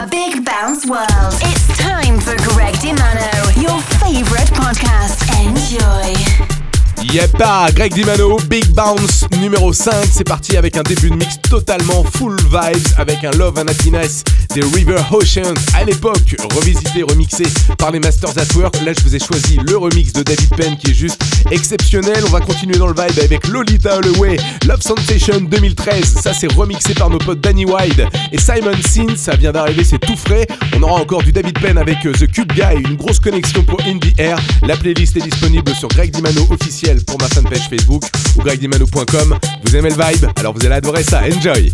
our big bounce world. It's time for Greg DiMano, your favorite podcast. Enjoy. Yep, Greg Dimano, Big Bounce numéro 5. C'est parti avec un début de mix totalement full vibes avec un Love and Happiness des River Ocean à l'époque, revisité, remixé par les Masters at Work. Là, je vous ai choisi le remix de David Penn qui est juste exceptionnel. On va continuer dans le vibe avec Lolita Holloway, Love Sensation 2013. Ça, c'est remixé par nos potes Danny Wide et Simon Sin. Ça vient d'arriver, c'est tout frais. On aura encore du David Penn avec euh, The Cube Guy, une grosse connexion pour Indie Air. La playlist est disponible sur Greg Dimano officiel pour ma fanpage Facebook ou gregdimano.com. Vous aimez le vibe? Alors vous allez adorer ça. Enjoy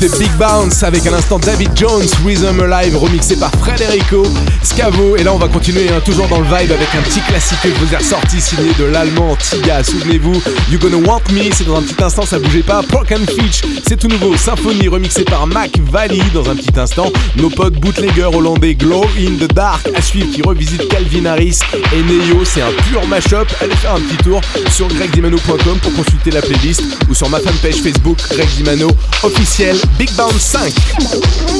nouveauté Big Bounce avec un instant David Jones, Rhythm Alive remixé par Frederico Scavo. Et là, on va continuer hein, toujours dans le vibe avec un petit classique que je vous ai ressorti signé de l'allemand Tiga. Souvenez-vous, You Gonna Want Me, c'est dans un petit instant, ça bougeait pas. Pork and c'est tout nouveau. Symphonie remixé par Mac Valley dans un petit instant. Nos potes bootlegger hollandais Glow in the Dark à suivre qui revisite Calvin Harris et Neo. C'est un pur mashup. Allez faire un petit tour sur gregdimano.com pour consulter la playlist ou sur ma fanpage Facebook Greg Dimano officiel Big Bounce 5.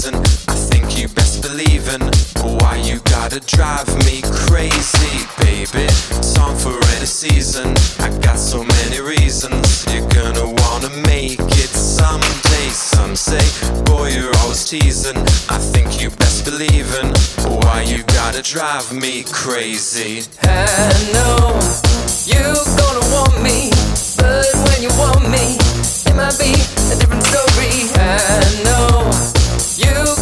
reason I think you best believe in why you gotta drive me crazy, baby. Song for any season. I got so many reasons. You're gonna wanna make it someday. Some say, boy, you're always teasing. I think you best believe in why you gotta drive me crazy. I know you're gonna want me, but when you want me, it might be a different story. I know. You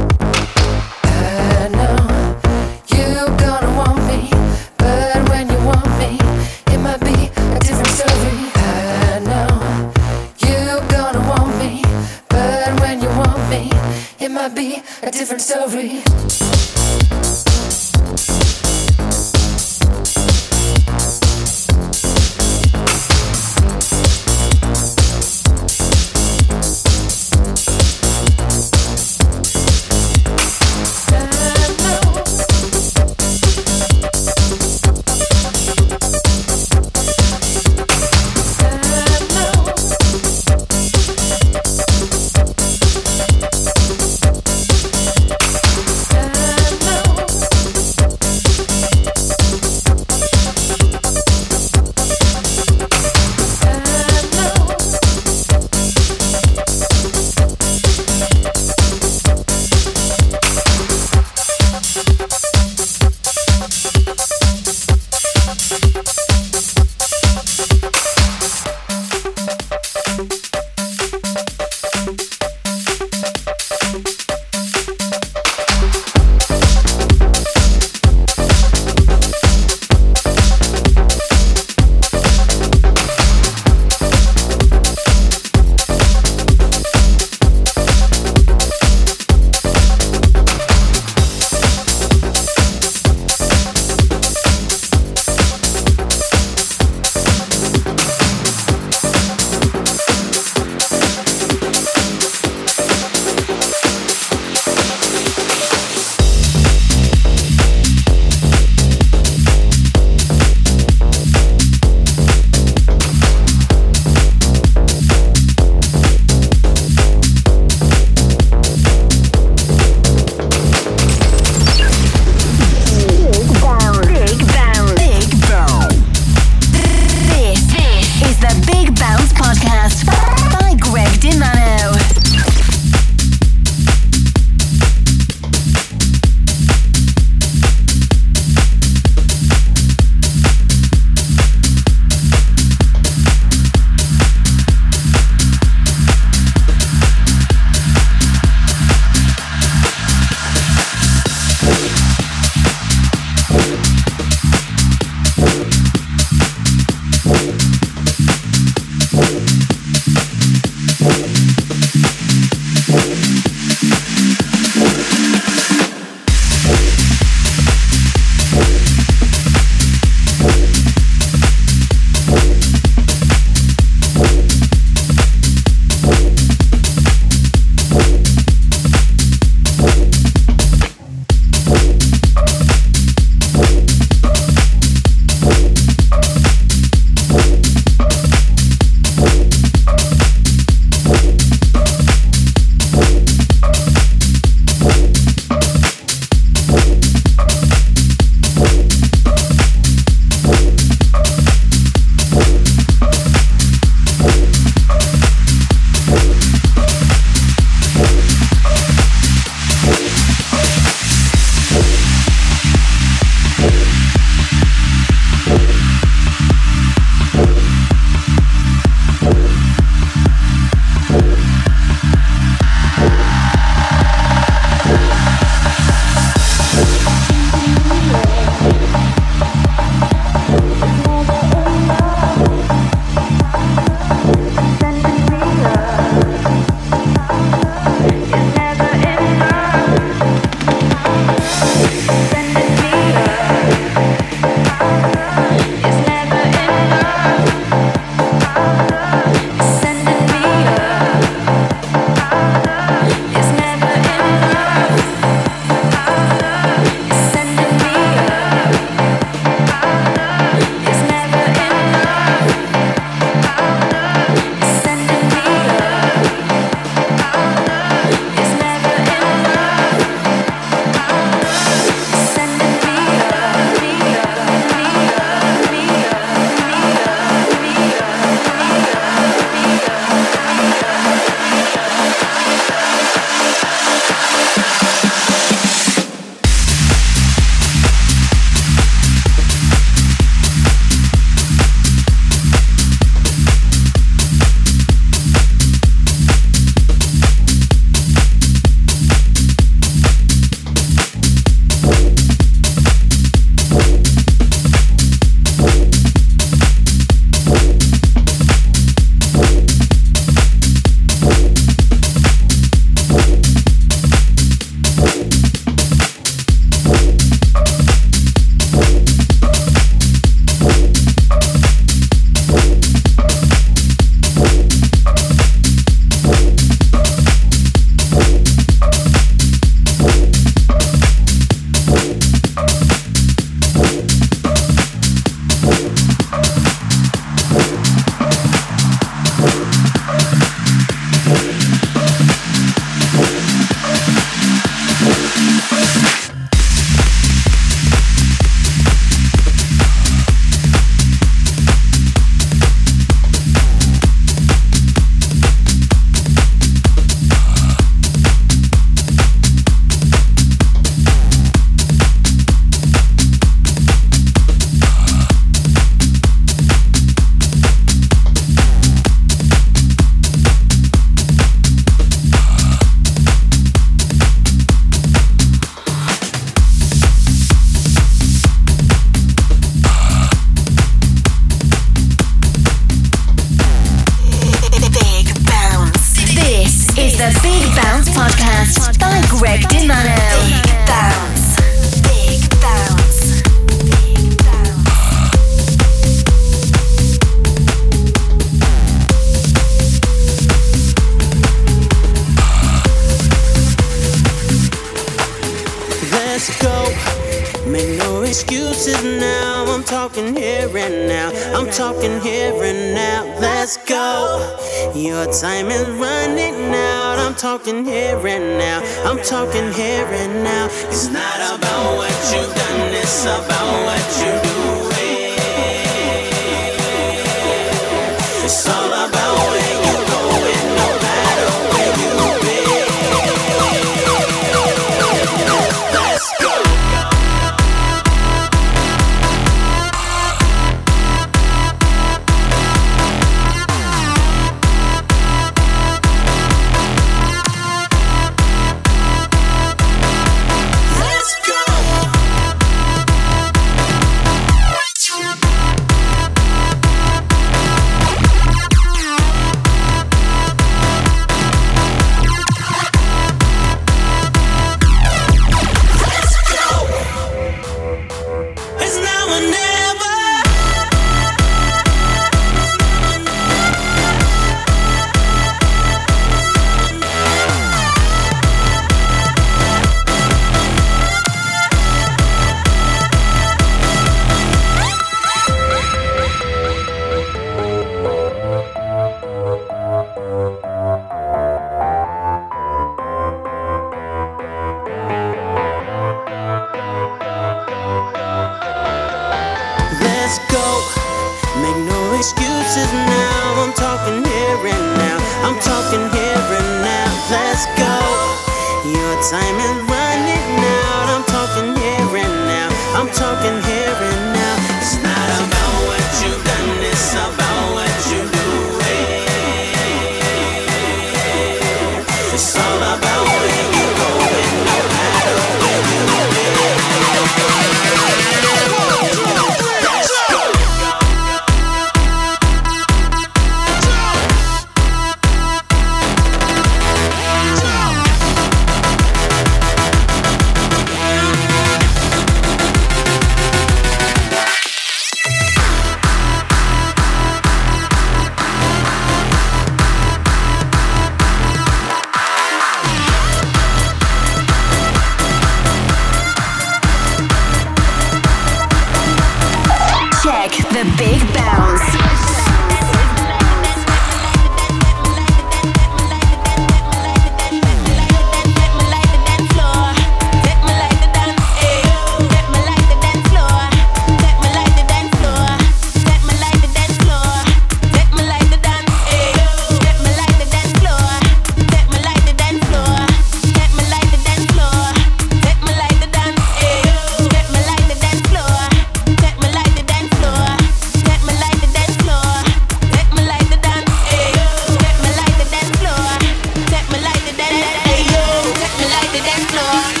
floor.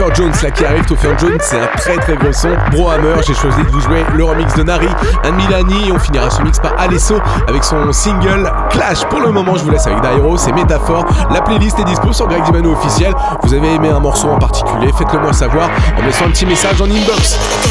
Topher Jones là qui arrive. Topher Jones, c'est un très très gros son. Brohammer, j'ai choisi de vous jouer le remix de Nari, un Milani. Et on finira ce mix par Alesso avec son single Clash. Pour le moment, je vous laisse avec Dairo, c'est Métaphore. La playlist est dispo sur Greg Dimano officiel. Vous avez aimé un morceau en particulier, faites-le moi savoir en laissant un petit message en inbox.